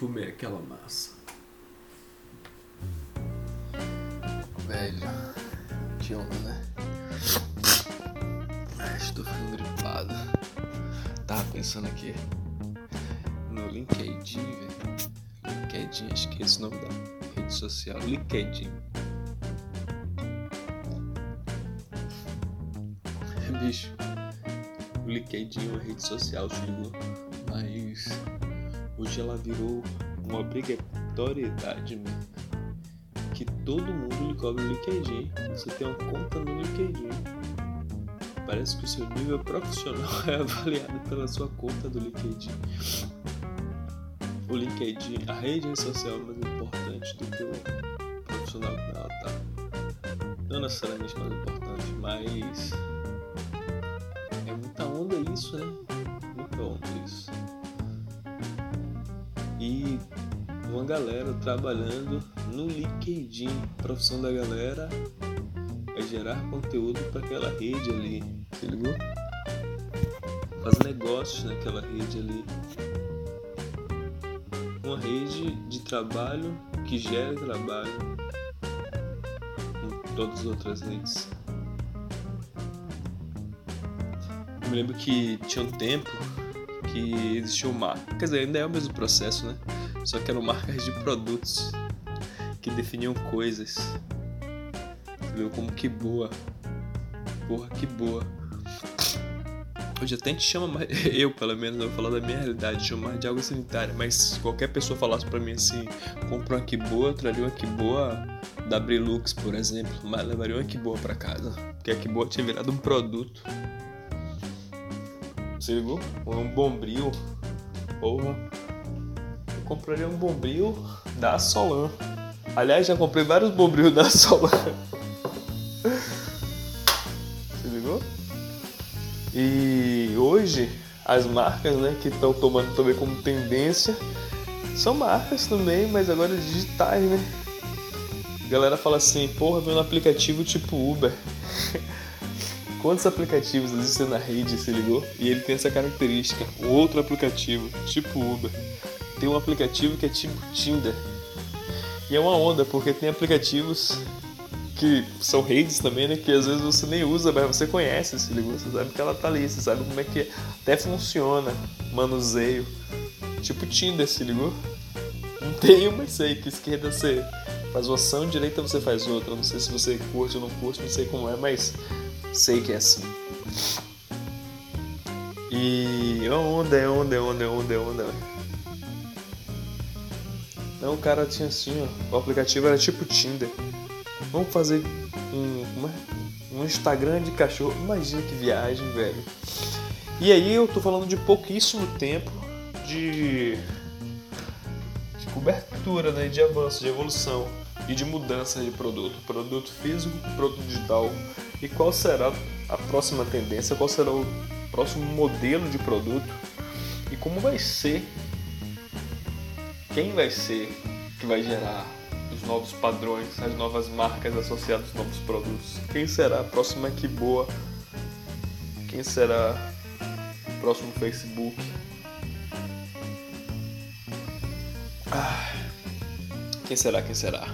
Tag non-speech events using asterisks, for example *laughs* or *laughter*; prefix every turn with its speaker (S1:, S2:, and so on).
S1: fumei aquela massa.
S2: Velho, que onda, né? Estou ficando gripado. Tava pensando aqui no LinkedIn, velho. LinkedIn, acho que é esse nome da rede social. LinkedIn. Bicho, o LinkedIn é uma rede social, se ligou? Mas hoje ela virou uma obrigatoriedade mesmo. Que todo mundo lhe cobra o LinkedIn. Você tem uma conta no LinkedIn. Parece que o seu nível profissional *laughs* é avaliado pela sua conta do LinkedIn. O LinkedIn, a rede social mais importante do que o profissional que ela tá. Não necessariamente mais importante, mas é muita onda isso, né? Muita onda isso. E uma galera trabalhando no LinkedIn. A profissão da galera é gerar conteúdo para aquela rede ali. Se ligou? Faz negócios naquela rede ali. Uma rede de trabalho que gera trabalho. Como todas as outras redes. Eu me lembro que tinha um tempo que existiam marcas. Quer dizer, ainda é o mesmo processo, né? Só que eram marcas de produtos que definiam coisas. Entendeu? Como que boa. Porra, que boa. Hoje até a gente chama mais. *laughs* Eu, pelo menos, eu vou falar da minha realidade, chamo mais de água sanitária. Mas se qualquer pessoa falasse pra mim assim: compra uma que boa, traria uma que boa da Brilux, por exemplo, mas levaria uma que boa pra casa. Porque a que boa tinha virado um produto. Ligou? Ou um bombril. Porra. Eu compraria um bombril da Solan. Aliás, já comprei vários bombril da *laughs* Solan. Você ligou? E hoje as marcas né, que estão tomando também como tendência são marcas também, mas agora digitais, né? A galera fala assim, porra, vem um aplicativo tipo Uber. *laughs* Quantos aplicativos existem na rede, se ligou? E ele tem essa característica. O outro aplicativo, tipo Uber, tem um aplicativo que é tipo Tinder. E é uma onda, porque tem aplicativos que são redes também, né? Que às vezes você nem usa, mas você conhece, se ligou? Você sabe que ela tá ali, você sabe como é que até funciona, manuseio. Tipo Tinder, se ligou? Não tenho, mas sei que esquerda você faz uma ação, direita você faz outra. Não sei se você curte ou não curte, não sei como é, mas sei que é assim. E é onda, é onda, é onda, é onda, é onda. Não, o cara tinha assim, ó. O aplicativo era tipo Tinder. Vamos fazer um, uma, um Instagram de cachorro. Imagina que viagem, velho. E aí eu tô falando de pouquíssimo tempo de, de cobertura, né? De avanço, de evolução e de mudança de produto. Produto físico, produto digital. E qual será a próxima tendência? Qual será o próximo modelo de produto? E como vai ser? Quem vai ser que vai gerar os novos padrões, as novas marcas associadas aos novos produtos? Quem será a próxima que boa? Quem será o próximo Facebook? Ah, quem será? Quem será?